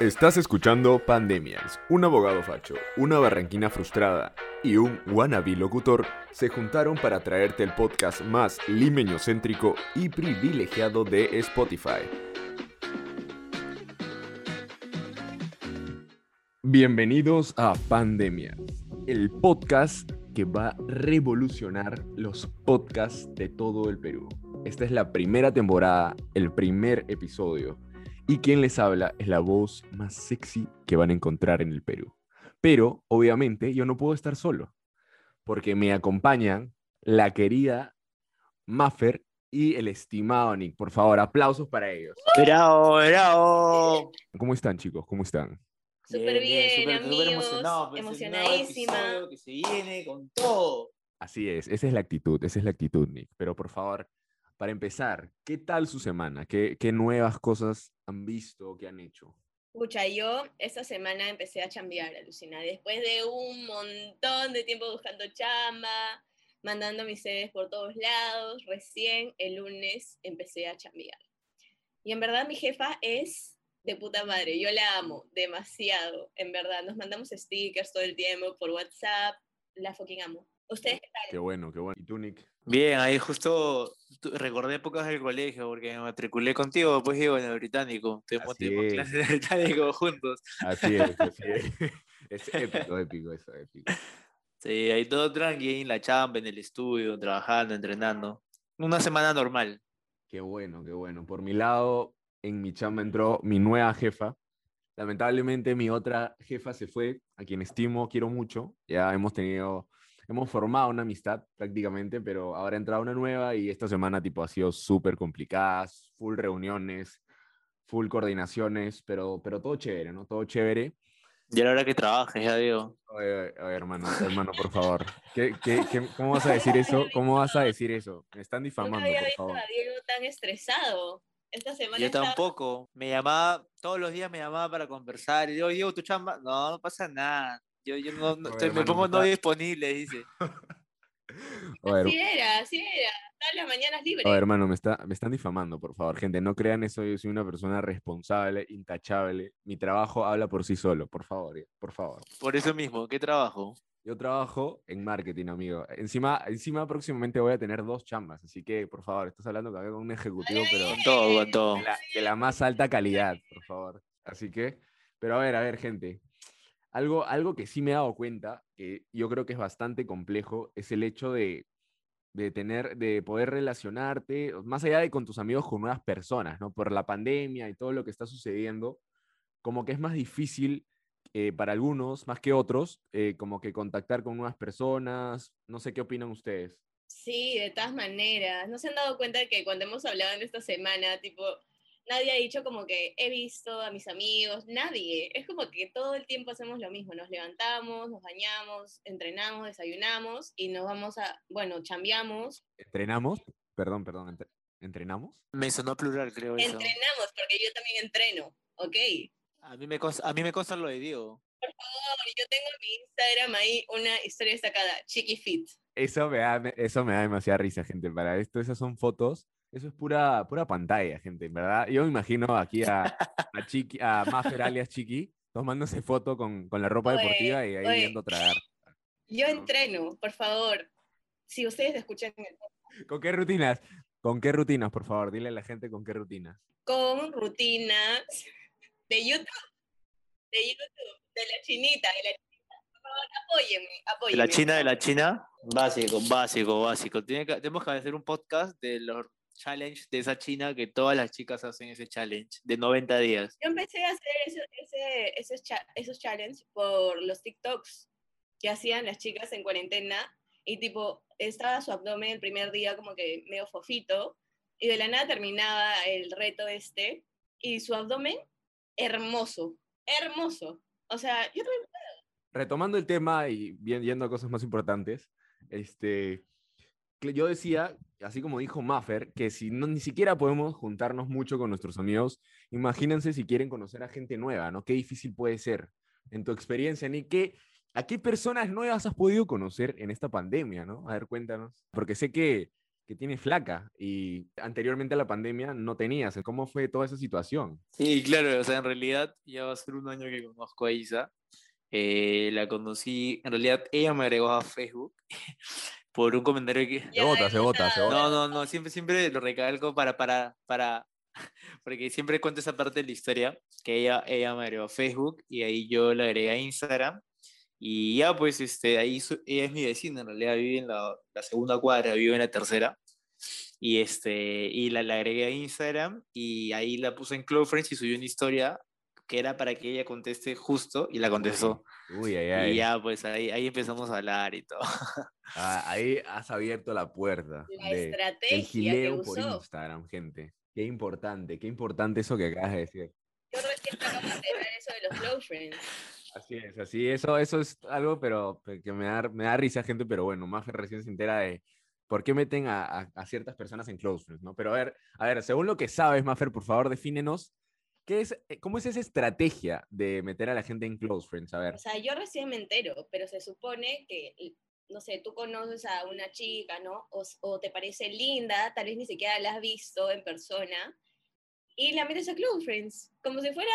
Estás escuchando Pandemias. Un abogado facho, una barranquina frustrada y un wannabe locutor se juntaron para traerte el podcast más limeño-céntrico y privilegiado de Spotify. Bienvenidos a Pandemias, el podcast que va a revolucionar los podcasts de todo el Perú. Esta es la primera temporada, el primer episodio y quien les habla es la voz más sexy que van a encontrar en el Perú. Pero, obviamente, yo no puedo estar solo, porque me acompañan la querida Maffer y el estimado Nick. Por favor, aplausos para ellos. Bravo, bravo. ¿Cómo están, chicos? ¿Cómo están? Súper bien, súper amigos, emocionado, pues, emocionadísima. episodio Que se viene con todo. Así es, esa es la actitud, esa es la actitud, Nick. Pero por favor, para empezar, ¿qué tal su semana? ¿Qué, qué nuevas cosas han visto, qué han hecho? Escucha, yo esta semana empecé a chambear, alucinar. Después de un montón de tiempo buscando chamba, mandando mis CVs por todos lados, recién el lunes empecé a chambear. Y en verdad mi jefa es de puta madre, yo la amo demasiado, en verdad. Nos mandamos stickers todo el tiempo por WhatsApp, la fucking amo. ¿Ustedes qué tal? Qué bueno, qué bueno. ¿Y tú, Nick? Bien, ahí justo recordé épocas del colegio porque me matriculé contigo, pues digo, en el británico. Tuvimos, clases de británico juntos. Así es, así es. Es épico, épico eso, épico. Sí, ahí todo tranqui, en la chamba, en el estudio, trabajando, entrenando. Una semana normal. Qué bueno, qué bueno. Por mi lado, en mi chamba entró mi nueva jefa. Lamentablemente mi otra jefa se fue, a quien estimo, quiero mucho. Ya hemos tenido, hemos formado una amistad prácticamente, pero ahora ha entrado una nueva y esta semana tipo ha sido súper complicada, full reuniones, full coordinaciones, pero, pero todo chévere, ¿no? Todo chévere. Y a la hora que trabajes, ya digo. Oye, oye, hermano, hermano, por favor. ¿Qué, qué, qué- cómo vas a decir eso? ¿Cómo vas a decir eso? Me están Nunca difamando, había por visto favor. a Diego tan estresado. Esta semana Yo estaba- tampoco. Me llamaba, todos los días me llamaba para conversar. Y yo, Diego, tu chamba. No, no pasa nada. Yo, yo no, Oye, me pongo no disponible, dice. Oye, Así era, así era. Todas las mañanas libres. Oh, hermano, me, está, me están difamando, por favor. Gente, no crean eso. Yo soy una persona responsable, intachable. Mi trabajo habla por sí solo, por favor, ya, por favor. Por eso mismo, ¿qué trabajo? Yo trabajo en marketing, amigo. Encima, encima próximamente voy a tener dos chambas, así que, por favor, estás hablando acá con un ejecutivo, pero Con todo, con todo. de la, de la más alta calidad, por favor. Así que, pero a ver, a ver, gente. Algo, algo que sí me he dado cuenta, que yo creo que es bastante complejo, es el hecho de, de tener, de poder relacionarte, más allá de con tus amigos, con nuevas personas, ¿no? Por la pandemia y todo lo que está sucediendo, como que es más difícil eh, para algunos, más que otros, eh, como que contactar con nuevas personas. No sé qué opinan ustedes. Sí, de todas maneras. ¿No se han dado cuenta que cuando hemos hablado en esta semana, tipo, nadie ha dicho como que he visto a mis amigos? Nadie. Es como que todo el tiempo hacemos lo mismo. Nos levantamos, nos bañamos, entrenamos, desayunamos y nos vamos a, bueno, chambeamos. ¿Entrenamos? Perdón, perdón, entre- ¿entrenamos? Me sonó plural, creo eso. Entrenamos, porque yo también entreno, ¿ok? A mí me consta, a mí me consta lo de Diego. Por favor, yo tengo en mi Instagram ahí una historia destacada, Chiqui Fit. Eso me da, eso me da demasiada risa, gente. Para esto, esas son fotos. Eso es pura, pura pantalla, gente, en ¿verdad? Yo me imagino aquí a, a, Chiqui, a Maffer alias Chiqui tomándose foto con, con la ropa Oye, deportiva y ahí oye. viendo tragar. Yo No. entreno, por favor. Si ustedes escuchan el ¿Con qué rutinas? ¿Con qué rutinas, por favor? Dile a la gente con qué rutinas. con rutinas de YouTube, de YouTube, de la chinita, de la chinita. Por favor, apóyenme, ¿De apóyenme. la China, de la China? Básico, básico, básico. Tiene que- tenemos que hacer un podcast de los challenge de esa China que todas las chicas hacen ese challenge de 90 días. Yo empecé a hacer ese- ese- esos, cha- esos challenges por los TikToks que hacían las chicas en cuarentena y tipo, estaba su abdomen el primer día como que medio fofito y de la nada terminaba el reto este y su abdomen hermoso, hermoso. O sea, yo retomando el tema y bien, yendo a cosas más importantes, este, yo decía, así como dijo Maffer, que si no, ni siquiera podemos juntarnos mucho con nuestros amigos, imagínense si quieren conocer a gente nueva, ¿no? Qué difícil puede ser. En tu experiencia, Nick, ¿qué, ¿a qué personas nuevas has podido conocer en esta pandemia, ¿no? A ver, cuéntanos. Porque sé que, que tiene flaca y anteriormente a la pandemia no tenías. ¿Cómo fue toda esa situación? Sí, claro, o sea, en realidad ya va a ser un año que conozco a Isa. Eh, la conocí, en realidad ella me agregó a Facebook por un comentario que... Se vota, se vota, se vota. No, no, no, siempre, siempre lo recalco para, para, para, porque siempre cuento esa parte de la historia, que ella, ella me agregó a Facebook y ahí yo la agregué a Instagram y ya pues este, ahí su- ella es mi vecina, en realidad vive en la, la segunda cuadra, vive en la tercera. Y, este, y la, la agregué a Instagram y ahí la puse en Close Friends y subió una historia que era para que ella conteste justo y la contestó. Uy, ay, ay. Y ya pues ahí, ahí empezamos a hablar y todo. Ah, ahí has abierto la puerta La de, estrategia que gileo por usó. Instagram, gente. Qué importante, qué importante eso que acabas de decir. Yo recién acabo de eso de los close friends. Así es, así, eso, eso es algo, pero pe- que me da, me da risa, gente, pero bueno, más recién se entera de por qué meten a, a- a ciertas personas en close friends, ¿no? Pero a ver, a ver, según lo que sabes, Maffer, por favor, defínenos, ¿qué es, eh, ¿cómo es esa estrategia de meter a la gente en close friends? A ver, O sea, yo recién me entero, pero se supone que, no sé, tú conoces a una chica, ¿no? O, o te parece linda, tal vez ni siquiera la has visto en persona, y la metes a Close Friends, como si fuera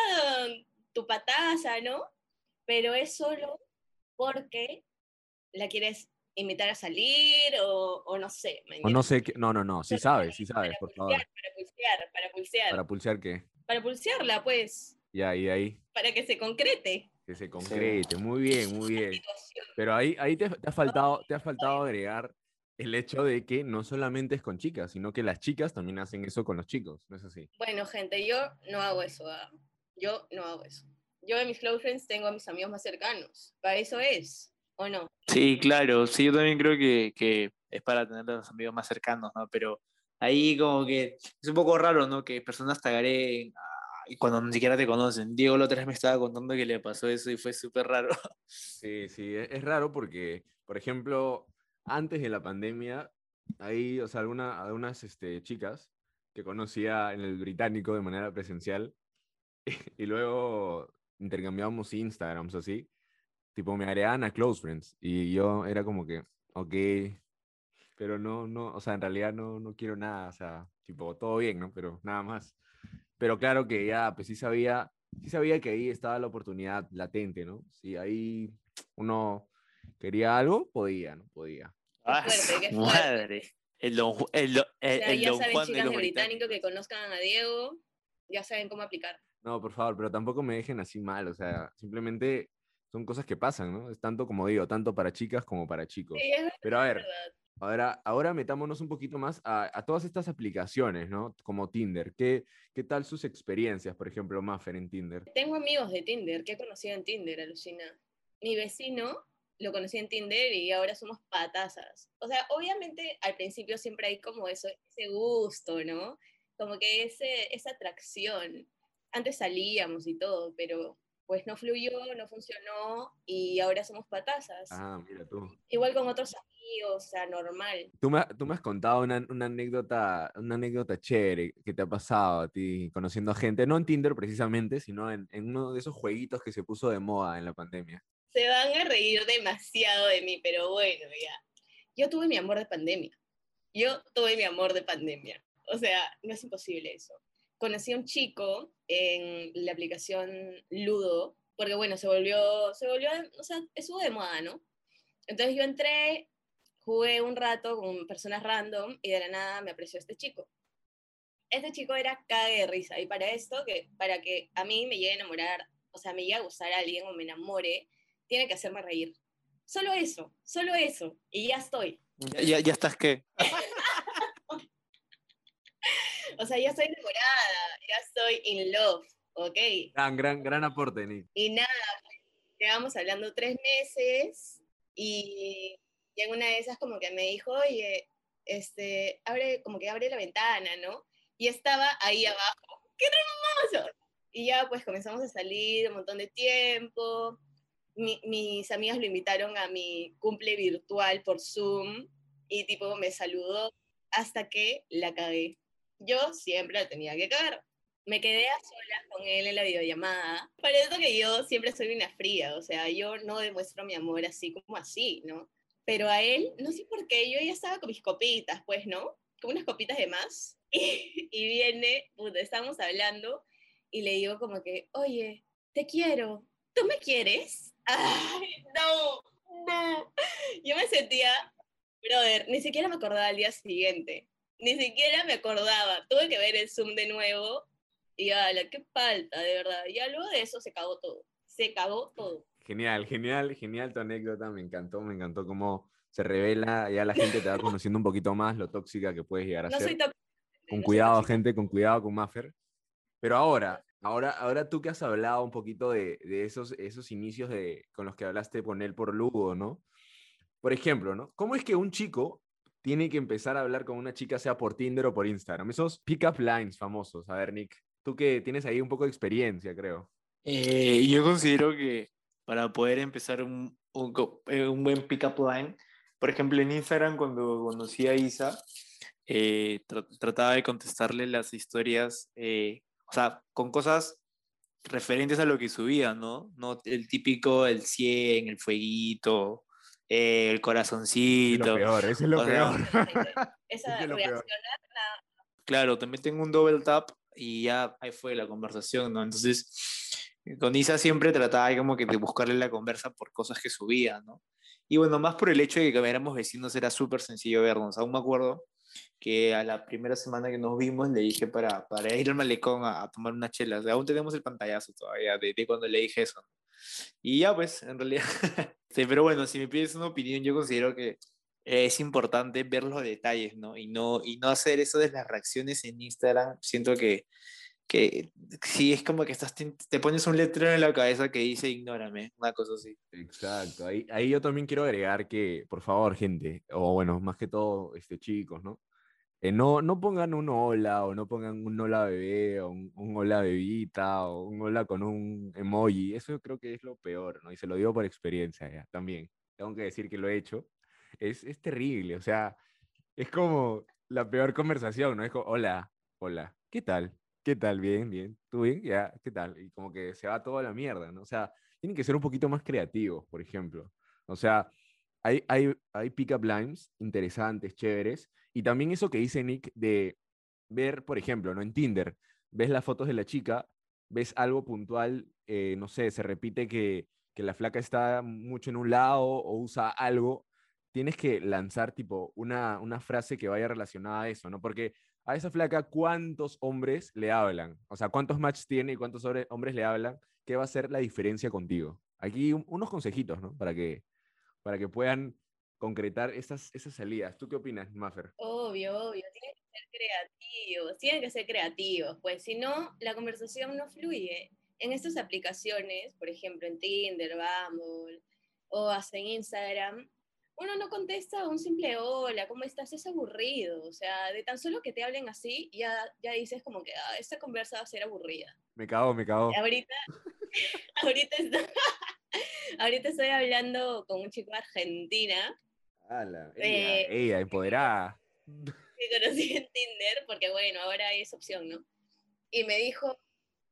tu pataza, ¿no? Pero es solo porque la quieres invitar a salir o, o no sé. ¿me o no sé, qué, no, no, no, sí sabes, sí sabes, para por favor, pulsear, Para pulsear, para pulsear. para pulsear qué, Para pulsearla, pues, ya, y de ahí, para que se concrete. que se concrete, muy bien, muy bien. Pero ahí, ahí te, te ha faltado, te ha faltado agregar el hecho de que no solamente es con chicas, sino que las chicas también hacen eso con los chicos, ¿no es así? Bueno, gente, yo no hago eso. ¿ah? Yo no hago eso. Yo en mis close friends tengo a mis amigos más cercanos. Para eso es, ¿o no? Sí, claro, sí, yo también creo que, que es para tener a los amigos más cercanos, ¿no? Pero ahí como que es un poco raro, ¿no? Que personas y cuando ni siquiera te conocen. Diego la otra me estaba contando que le pasó eso y fue súper raro. Sí, sí, e- es, raro porque, por ejemplo, antes de la pandemia, hay, o sea, alguna, algunas este, chicas que conocía en el británico de manera presencial y luego intercambiábamos Instagrams así, tipo me agregaban a Close Friends y yo era como que, ok, pero no, no, o sea, en realidad no, no quiero nada, o sea, tipo, todo bien, ¿no? Pero nada más. Pero claro que ya, pues sí sabía, sí sabía que ahí estaba la oportunidad latente, ¿no? Si ahí uno quería algo, podía, ¿no? Podía. Ah, fuerte, qué fuerte. madre. El don, el, el, el ya don saben, Juan de chicas los de británico que británicos. conozcan a Diego, ya saben cómo aplicar. No, por favor, pero tampoco me dejen así mal, o sea, simplemente son cosas que pasan, ¿no? Es tanto como digo, tanto para chicas como para chicos. Sí, es verdad, Pero a ver, verdad. Ahora, ahora metámonos un poquito más a, a todas estas aplicaciones, ¿no? Como Tinder. ¿Qué, ¿Qué tal sus experiencias, por ejemplo, Maffer en Tinder? Tengo amigos de Tinder que he conocido en Tinder, alucina. Mi vecino lo conocí en Tinder y ahora somos patazas. O sea, obviamente al principio siempre hay como eso, ese gusto, ¿no? Como que ese, esa atracción. Antes salíamos y todo, pero pues no fluyó, no funcionó y ahora somos patazas. Ah, mira tú. Igual con otros amigos, o sea, normal. Tú me, tú me has contado una, una anécdota, una anécdota chévere que te ha pasado a ti conociendo a gente, no en Tinder precisamente, sino en, en uno de esos jueguitos que se puso de moda en la pandemia. Se van a reír demasiado de mí, pero bueno, ya. Yo tuve mi amor de pandemia. Yo tuve mi amor de pandemia. O sea, no es imposible eso. Conocí a un chico en la aplicación Ludo, porque bueno, se volvió, se volvió, o sea, estuvo de moda, ¿no? Entonces yo entré, jugué un rato con personas random y de la nada me apreció este chico. Este chico era cague de risa y para esto, que para que a mí me llegue a enamorar, o sea, me llegue a gustar a alguien o me enamore, tiene que hacerme reír. Solo eso, solo eso, y ya estoy. Ya, ya, ya estás que. O sea, ya estoy enamorada, ya estoy in love, ¿ok? Gran, gran, gran aporte, Nick. Y nada, llevamos hablando tres meses y, y en una de esas como que me dijo, oye, este, abre, como que abre la ventana, ¿no? Y estaba ahí abajo, ¡qué hermoso! Y ya pues comenzamos a salir un montón de tiempo. Mi- mis amigas lo invitaron a mi cumple virtual por Zoom y tipo me saludó hasta que la cagué. Yo siempre la tenía que cagar. Me quedé a solas con él en la videollamada. Para eso que yo siempre soy una fría, o sea, yo no demuestro mi amor así como así, ¿no? Pero a él, no sé por qué, yo ya estaba con mis copitas, pues, ¿no? con unas copitas de más y, y viene, puta, estamos hablando y le digo como que, oye, te quiero, ¿tú me quieres? Ay, no, no. Yo me sentía, brother, ni siquiera me acordaba al día siguiente. Ni siquiera me acordaba. Tuve que ver el Zoom de nuevo y ala, qué falta, de verdad. Ya luego de eso se cagó todo. Se cagó todo. Genial, genial, genial tu anécdota. Me encantó, me encantó cómo se revela. Ya la gente te va conociendo un poquito más lo tóxica que puedes llegar a No ser. soy. Con no soy cuidado, tóxica. gente, con cuidado con Maffer. Pero ahora, ahora, ahora tú que has hablado un poquito de, de esos, esos inicios de, con los que hablaste con él por Lugo, ¿no? Por ejemplo, ¿no? ¿Cómo es que un chico tiene que empezar a hablar con una chica, sea por Tinder o por Instagram? Esos pick-up lines famosos. A ver, Nick, tú que tienes ahí un poco de experiencia, creo. Eh, yo considero que para poder empezar un, un, eh, un buen pick-up line, por ejemplo, en Instagram, cuando conocí a Isa, eh, tra- trataba de contestarle las historias, eh, o sea, con cosas referentes a lo que subía, ¿no? No el típico, el 100, el fueguito, eh, el Es corazoncito. lo peor, eso es lo O sea, peor. Esa Es lo peor. reaccionar, Claro, también tengo un double tap y ya ahí fue la conversación, ¿no? Entonces, con Isa siempre trataba como que de buscarle la conversa por cosas que subía, ¿no? Y bueno, más por el hecho de que éramos vecinos era súper sencillo vernos. Aún me acuerdo que a la primera semana que nos vimos le dije para, para ir al malecón a, a tomar unas chelas. Aún tenemos el pantallazo todavía de, de cuando le dije eso. ¿no? Y ya pues, en realidad. sí, pero bueno, si me pides una opinión, yo considero que es importante ver los detalles, ¿no? Y no, y no hacer eso de las reacciones en Instagram. Siento que, que sí, es como que estás, te, pones un letrero en la cabeza que dice ignórame, una cosa así. Exacto, ahí, ahí yo también quiero agregar que, por favor, gente, o bueno, más que todo, este, chicos, ¿no? Eh, no, no pongan un hola o no pongan un hola bebé o un, un hola bebita o un hola con un emoji. Eso creo que es lo peor, ¿no? Y se lo digo por experiencia ya, también. Tengo que decir que lo he hecho. Es, es terrible, o sea, es como la peor conversación, ¿no? Es como, hola, hola, ¿qué tal? ¿Qué tal? Bien, bien. ¿Tú bien? Ya, ¿qué tal? Y como que se va toda la mierda, ¿no? O sea, tienen que ser un poquito más creativos, por ejemplo. O sea, hay, hay, hay pick-up lines interesantes, chéveres, y también eso que dice Nick de ver, por ejemplo, ¿no? En Tinder, ves las fotos de la chica, ves algo puntual, eh, no sé, se repite que, que la flaca está mucho en un lado o usa algo, tienes que lanzar tipo una, una frase que vaya relacionada a eso, ¿no? Porque a esa flaca, ¿cuántos hombres le hablan? O sea, ¿cuántos matches tiene y cuántos hombres le hablan? ¿Qué va a ser la diferencia contigo? Aquí un- unos consejitos, ¿no? Para que, para que puedan concretar esas, esas salidas. ¿Tú qué opinas, Maffer? Obvio, obvio, tienen que ser creativos, tienen que ser creativos, pues si no, la conversación no fluye. En estas aplicaciones, por ejemplo, en Tinder, Bumble o hasta en Instagram, uno no contesta un simple hola, ¿cómo estás? Es aburrido, o sea, de tan solo que te hablen así, ya, ya dices como que ah, esta conversa va a ser aburrida. Me cago, me cago. Ahorita, ahorita, estoy, ahorita estoy hablando con un chico de Argentina Ala, ella, Eh, ella, empoderada. que conocí en Tinder, porque bueno, ahora hay esa opción, ¿no? Y me dijo,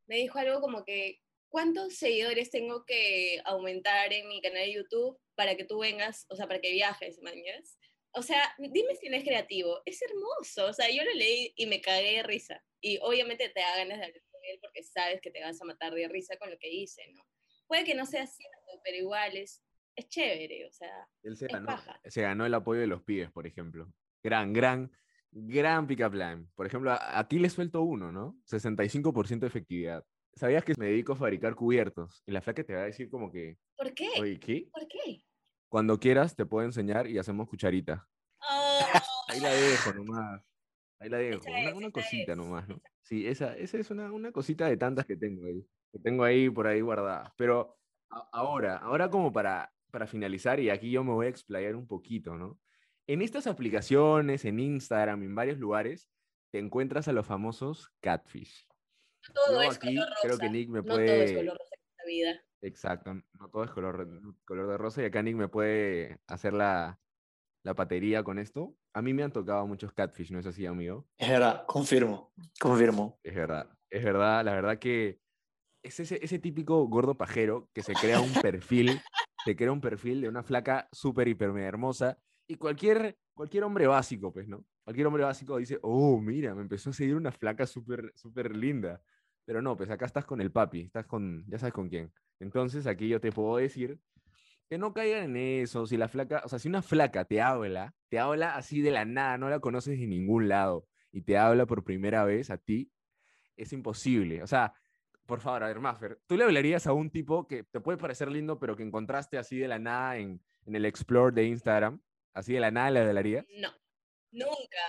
me dijo algo como que, ¿cuántos seguidores tengo que aumentar en mi canal de YouTube para que tú vengas, o sea, para que viajes, mañas? O sea, dime si no es creativo, es hermoso, o sea, yo lo leí y me cagué de risa. Y obviamente te da ganas de hablar con él porque sabes que te vas a matar de risa con lo que dice, ¿no? Puede que no sea cierto, pero igual es, es chévere, o sea, Él se es ganó, paja. se ganó el apoyo de los pibes, por ejemplo. Gran, gran, gran pick-up line. Por ejemplo, a, a ti le suelto uno, ¿no? 65% de efectividad. ¿Sabías que me dedico a fabricar cubiertos? Y la flaca te va a decir como que, ¿por qué? oye, ¿qué? ¿Por qué? Cuando quieras te puedo enseñar y hacemos cucharita. Oh, Ahí la dejo nomás. Ahí la dejo. Esa Una, es, una cosita es. nomás, ¿no? Sí, esa, esa es una, una cosita de tantas que tengo ahí. Que tengo ahí por ahí guardadas. Pero a- ahora, ahora como para, para finalizar, y aquí yo me voy a explayar un poquito, ¿no? En estas aplicaciones, en Instagram, en varios lugares, te encuentras a los famosos catfish. no todo es aquí color rosa. creo que Nick me No todo es puede... color rosa en esta vida. Exacto, no todo es color, color de rosa y acá Nick me puede hacer la, la patería con esto. A mí me han tocado muchos catfish, ¿no es así, amigo? Es verdad, confirmo, confirmo. Es verdad, es verdad, la verdad que es ese, ese típico gordo pajero que se crea un perfil, se crea un perfil de una flaca súper, hiper, mega hermosa y cualquier, cualquier hombre básico, pues, ¿no? cualquier hombre básico dice, oh, mira, me empezó a seguir una flaca súper, súper linda. Pero no, pues acá estás con el papi, estás con, ya sabes con quién. Entonces aquí yo te puedo decir que no caigan en eso. Si la flaca, o sea, si una flaca te habla, te habla así de la nada, no la conoces de ningún lado y te habla por primera vez a ti, es imposible. O sea, por favor, a ver, Maffer, ¿tú le hablarías a un tipo que te puede parecer lindo, pero que encontraste así de la nada en, en el Explore de Instagram? ¿Así de la nada le hablarías? No, nunca.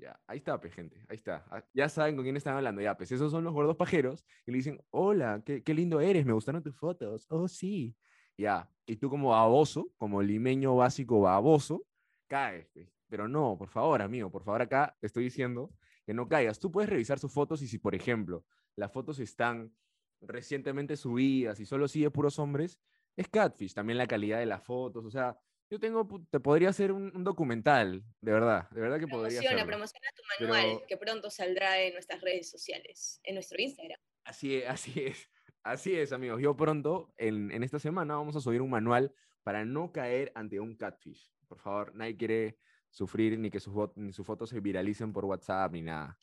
Ya, ahí está, pues, gente, ahí está. Ah, Ya saben con quién están hablando. Ya, pues, esos son los gordos pajeros y le dicen, hola, qué, qué lindo eres, me gustaron tus fotos. Oh, sí. Ya, y tú como baboso, como limeño básico baboso, caes. Pero no, por favor, amigo, por favor, acá te estoy diciendo que no caigas. Tú puedes revisar sus fotos y si, por ejemplo, las fotos están recientemente subidas y solo sigue puros hombres, es catfish. También la calidad de las fotos, o sea, yo tengo, te podría hacer un, un documental, de verdad, de verdad que podría Promociona, hacerlo. promociona tu manual, Pero- que pronto saldrá en nuestras redes sociales, en nuestro Instagram. Así es, así es, así es, amigos. Yo pronto, en, en esta semana, vamos a subir un manual para no caer ante un catfish. Por favor, nadie quiere sufrir ni que sus, ni sus fotos se viralicen por WhatsApp ni nada.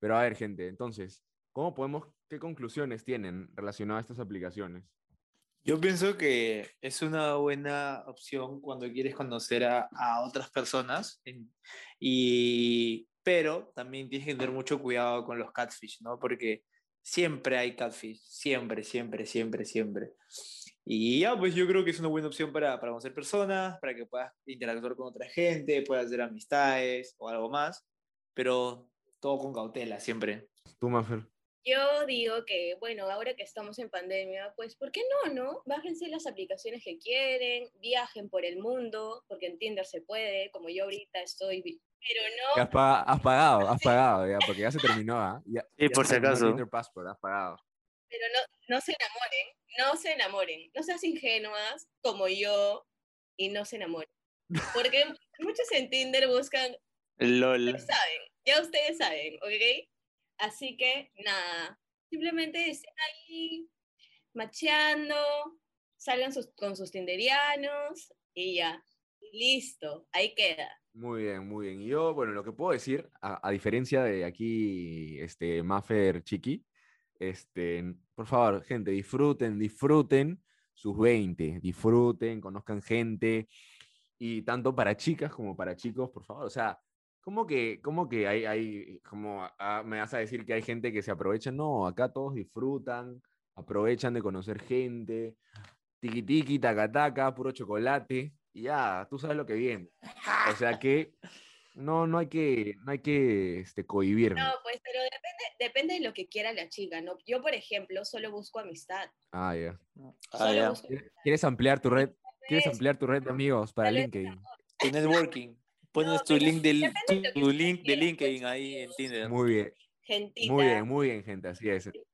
Pero a ver, gente, entonces, ¿cómo podemos, qué conclusiones tienen relacionadas a estas aplicaciones? Yo pienso que es una buena opción cuando quieres conocer a, a otras personas, en- y, pero también tienes que tener mucho cuidado con los catfish, ¿no? Porque siempre hay catfish, siempre, siempre, siempre, siempre. Y ya, pues yo creo que es una buena opción para, para conocer personas, para que puedas interactuar con otra gente, puedas hacer amistades o algo más, pero todo con cautela, siempre. ¿Tú, Maffer? Yo digo que, bueno, ahora que estamos en pandemia, pues, ¿por qué no, no? Bájense las aplicaciones que quieren, viajen por el mundo, porque en Tinder se puede, como yo ahorita estoy, pero Ya Has, no, pa- has pagado, has pagado, ya, porque ya se terminó, ¿ah? Ya- Sí, ya por si acaso. Tinder Passport, has pagado. pero no, no se enamoren, no se enamoren, no seas ingenuas como yo y no se enamoren. Porque muchos en Tinder buscan LOL. Ustedes saben, ya ustedes saben, ¿ok? Así que nada, simplemente estén ahí macheando, salgan sus- con sus tinderianos y ya, listo, ahí queda. Muy bien, muy bien. Y yo, bueno, lo que puedo decir, a, diferencia de aquí, este, Maffer Chiqui, este, por favor, gente, disfruten, disfruten sus 20, disfruten, conozcan gente, y tanto para chicas como para chicos, por favor, o sea, ¿cómo que, cómo que hay, hay, como me vas a decir que hay gente que se aprovecha? No, acá todos disfrutan, aprovechan de conocer gente, tiki tiki, taca taca, puro chocolate, y ya, tú sabes lo que viene. O sea que no, no hay que, no hay que este, cohibirnos. No, pues, pero depende, depende de lo que quiera la chica, ¿no? Yo, por ejemplo, solo busco amistad. Ah, ya. Ah, busco ¿Quieres- ¿Quieres ampliar tu red? ¿Quieres ampliar tu red de amigos para LinkedIn? Tu networking. Pones No, tu link de, li- depende de lo que tu link de LinkedIn ahí en. Tinder. Muy bien, Gentita, muy bien, muy bien, gente, así es. disfruten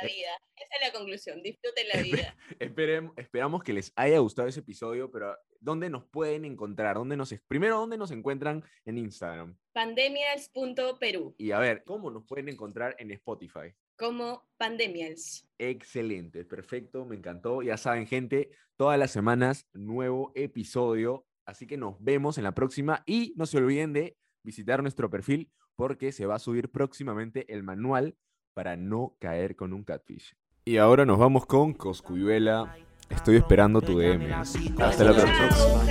la vida. Esa es la conclusión, disfruten la vida. Esperem- esperamos que les haya gustado ese episodio, pero ¿dónde nos pueden encontrar? ¿Dónde nos, primero, ¿dónde nos encuentran en Instagram? Pandemials.peru, Y a ver, ¿cómo nos pueden encontrar en Spotify? como Pandemials. Excelente, perfecto, me encantó. Ya saben, gente, todas las semanas nuevo episodio. Así que nos vemos en la próxima y no se olviden de visitar nuestro perfil porque se va a subir próximamente el manual para no caer con un catfish. Y ahora nos vamos con Coscuyuela. Estoy esperando tu DM. Hasta la próxima.